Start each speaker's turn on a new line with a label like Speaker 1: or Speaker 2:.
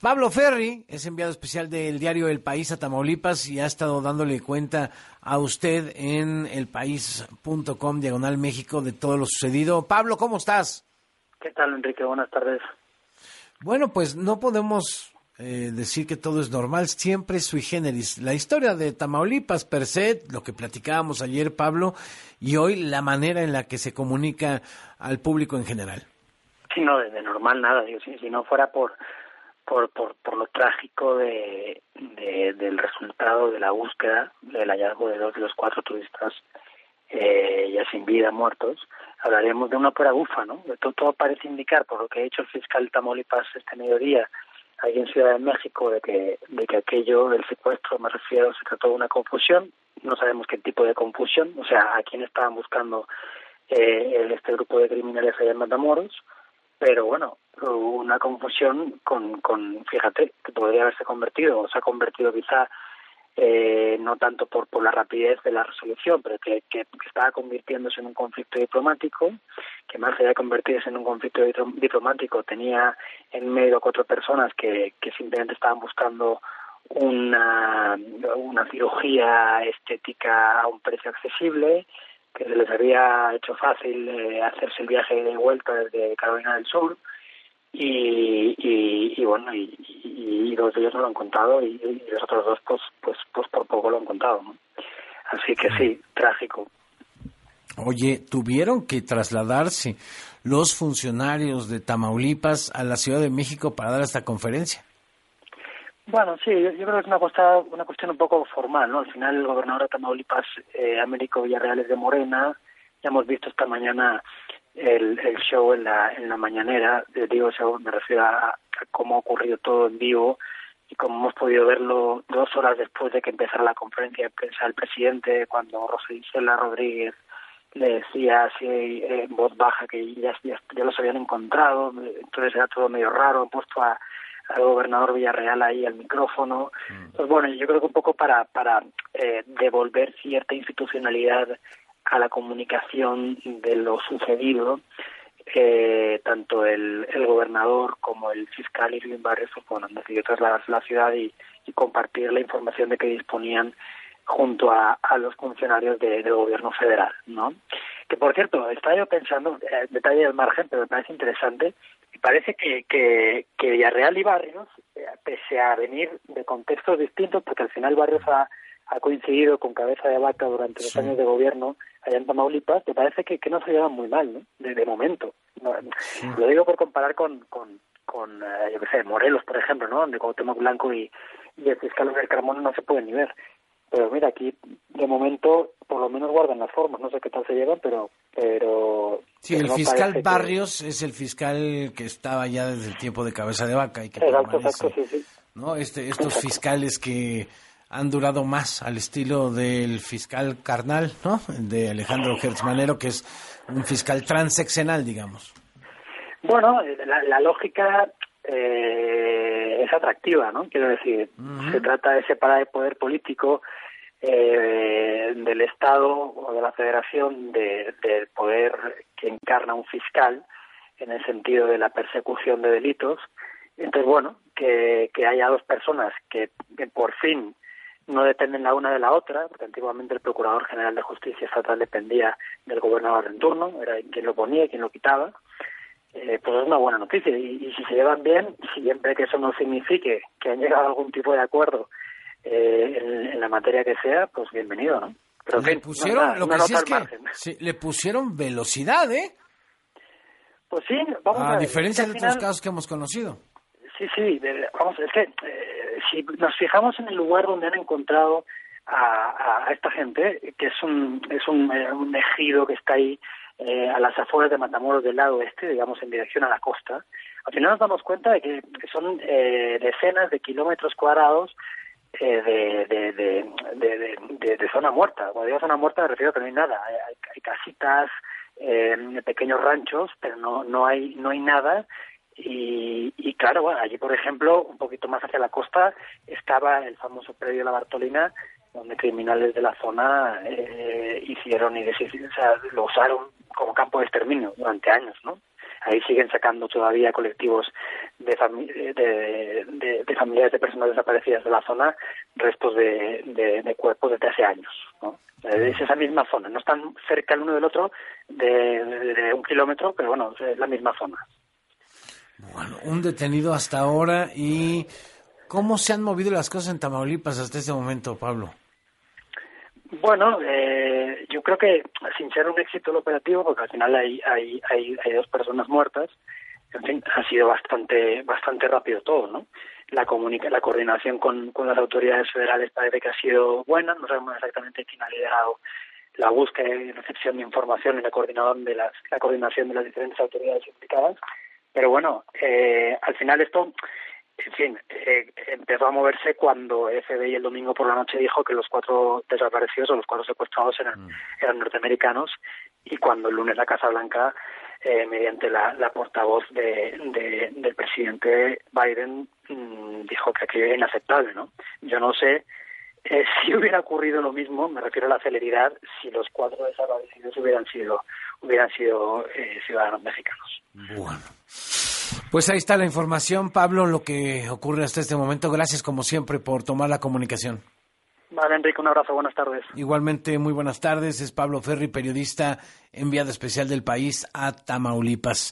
Speaker 1: Pablo Ferri es enviado especial del diario El País a Tamaulipas y ha estado dándole cuenta a usted en elpaís.com diagonal México de todo lo sucedido. Pablo, ¿cómo estás?
Speaker 2: ¿Qué tal, Enrique? Buenas tardes.
Speaker 1: Bueno, pues no podemos eh, decir que todo es normal, siempre es sui generis. La historia de Tamaulipas per se, lo que platicábamos ayer, Pablo, y hoy la manera en la que se comunica al público en general.
Speaker 2: Sí, no, de, normal nada. Digo, si, si no fuera por por, por, por lo trágico de, del resultado de la búsqueda del hallazgo de dos de los cuatro turistas eh, ya sin vida, muertos, hablaríamos de una pura bufa, ¿no? Todo, todo parece indicar, por lo que ha hecho el fiscal Tamaulipas este mediodía, ahí en Ciudad de México, de que, de que aquello del secuestro, me refiero, se trató de una confusión, no sabemos qué tipo de confusión, o sea, a quién estaban buscando eh, este grupo de criminales allá en Matamoros, pero bueno, una confusión con, con fíjate, que podría haberse convertido, o se ha convertido quizá eh, no tanto por, por la rapidez de la resolución, pero que, que, estaba convirtiéndose en un conflicto diplomático, que más allá de convertirse en un conflicto diplomático tenía en medio cuatro personas que, que simplemente estaban buscando una, una cirugía estética a un precio accesible, que se les había hecho fácil eh, hacerse el viaje de vuelta desde Carolina del Sur. Y, y, bueno y, y, dos de ellos no lo han contado y, los otros dos pues pues pues por poco lo han contado así que sí trágico.
Speaker 1: Oye, tuvieron que trasladarse los funcionarios de Tamaulipas a la Ciudad de México para dar esta conferencia.
Speaker 2: Bueno, sí, yo, creo que es una, una cuestión un poco formal, ¿no? Al final el gobernador de Tamaulipas, eh, Américo Villarreal, es de Morena. Ya hemos visto esta mañana el, el show en la, en la mañanera. Eh, digo, show, me refiero a, cómo ha ocurrido todo en vivo y cómo hemos podido verlo dos horas después de que empezara la conferencia de prensa del presidente, cuando Rosa Isela Rodríguez le decía así eh, en voz baja que ya, ya, ya los habían encontrado, entonces era todo medio raro, puesto a al gobernador Villarreal ahí al micrófono. Mm. Pues bueno, yo creo que un poco para, para eh, devolver cierta institucionalidad a la comunicación de lo sucedido, eh, tanto el, el gobernador como el fiscal Irving Barrios bueno, han decidido trasladarse a la ciudad y, y compartir la información de que disponían junto a, a los funcionarios de, del gobierno federal, ¿no? Que por cierto, estaba yo pensando, eh, detalle del margen, pero me parece interesante, parece que, que, que Villarreal y Barrios, eh, pese a venir de contextos distintos, porque al final Barrios ha, ha coincidido con Cabeza de Vaca durante los años de gobierno allá en Tamaulipas, me parece que, que no se llevan muy mal, ¿no? De, momento. Lo digo por comparar con, con, con eh, yo qué sé, Morelos, por ejemplo, ¿no? Donde Cuauhtémoc Blanco y, y el fiscal del Carmona no se pueden ni ver. Pero mira, aquí de momento por lo menos guardan las formas, no sé qué tal se llevan, pero... pero
Speaker 1: sí, el fiscal Barrios es el fiscal que estaba ya desde el tiempo de cabeza de vaca. Y que
Speaker 2: exacto, exacto, sí, sí.
Speaker 1: ¿no? Este, estos fiscales que han durado más al estilo del fiscal carnal, ¿no? De Alejandro Manero, que es un fiscal transeccional, digamos.
Speaker 2: Bueno, la, lógica eh, es atractiva, ¿no? Quiero decir, se trata de separar el poder político eh, del Estado o de la Federación de, del poder que encarna un fiscal en el sentido de la persecución de delitos. Entonces, bueno, que, que haya dos personas que, por fin no dependen la una de la otra, porque antiguamente el Procurador General de Justicia Estatal dependía del gobernador en turno, era quien lo ponía quien lo quitaba, eh, pues es una buena noticia. Y, y, si se llevan bien, siempre que eso no signifique que han llegado a algún tipo de acuerdo eh, en, la materia que sea, pues bienvenido, ¿no?
Speaker 1: Pero le pusieron, lo que sí es que le pusieron velocidad, ¿eh?
Speaker 2: Pues sí, vamos
Speaker 1: a, a diferencia de otros casos que hemos conocido.
Speaker 2: Sí, sí, vamos, es que eh, si nos fijamos en el lugar donde han encontrado a, a esta gente, que es un, es un, eh, un ejido que está ahí eh, a las afueras de Matamoros del lado oeste, digamos en dirección a la costa, al final nos damos cuenta de que son eh, decenas de kilómetros cuadrados de, de, de, de, de, zona muerta. Cuando digo zona muerta me refiero a que no hay nada. Hay, hay casitas, eh, pequeños ranchos, pero no, no, hay, no hay nada. Y, y claro, allí, por ejemplo, un poquito más hacia la costa, estaba el famoso predio La Bartolina, donde criminales de la zona eh, hicieron y o sea, lo usaron como campo de exterminio durante años, ¿no? ahí siguen sacando todavía colectivos de, de, de, familiares de personas desaparecidas de la zona restos de, de, cuerpos desde hace años. ¿no? Es esa misma zona, no están cerca el uno del otro de, un kilómetro, pero bueno, es la misma zona.
Speaker 1: Bueno, un detenido hasta ahora y ¿cómo se han movido las cosas en Tamaulipas hasta este momento, Pablo?
Speaker 2: Bueno, eh, yo creo que sin ser un éxito el operativo, porque al final hay, hay, hay, hay dos personas muertas, en fin, ha sido bastante, bastante rápido todo, ¿no? La, comunica la coordinación con, con las autoridades federales parece que ha sido buena, no sabemos exactamente quién ha liderado la búsqueda y recepción de información y la coordinación de las, la coordinación de las diferentes autoridades implicadas. Pero bueno, eh, al final esto en fin, eh, empezó a moverse cuando FBI el domingo por la noche dijo que los cuatro desaparecidos o los cuatro secuestrados eran, mm. eran norteamericanos y cuando el lunes la Casa Blanca, eh, mediante la, portavoz de, del presidente Biden, mm, dijo que aquello era inaceptable, ¿no? Yo no sé eh, si hubiera ocurrido lo mismo, me refiero a la celeridad, si los cuatro desaparecidos hubieran sido hubieran sido eh, ciudadanos mexicanos.
Speaker 1: Bueno. Pues ahí está la información, Pablo, lo que ocurre hasta este momento. Gracias, como siempre, por tomar la comunicación.
Speaker 2: Enrique, un abrazo, buenas tardes.
Speaker 1: Igualmente, muy buenas tardes. Es Pablo Ferri, periodista enviado especial del país a Tamaulipas.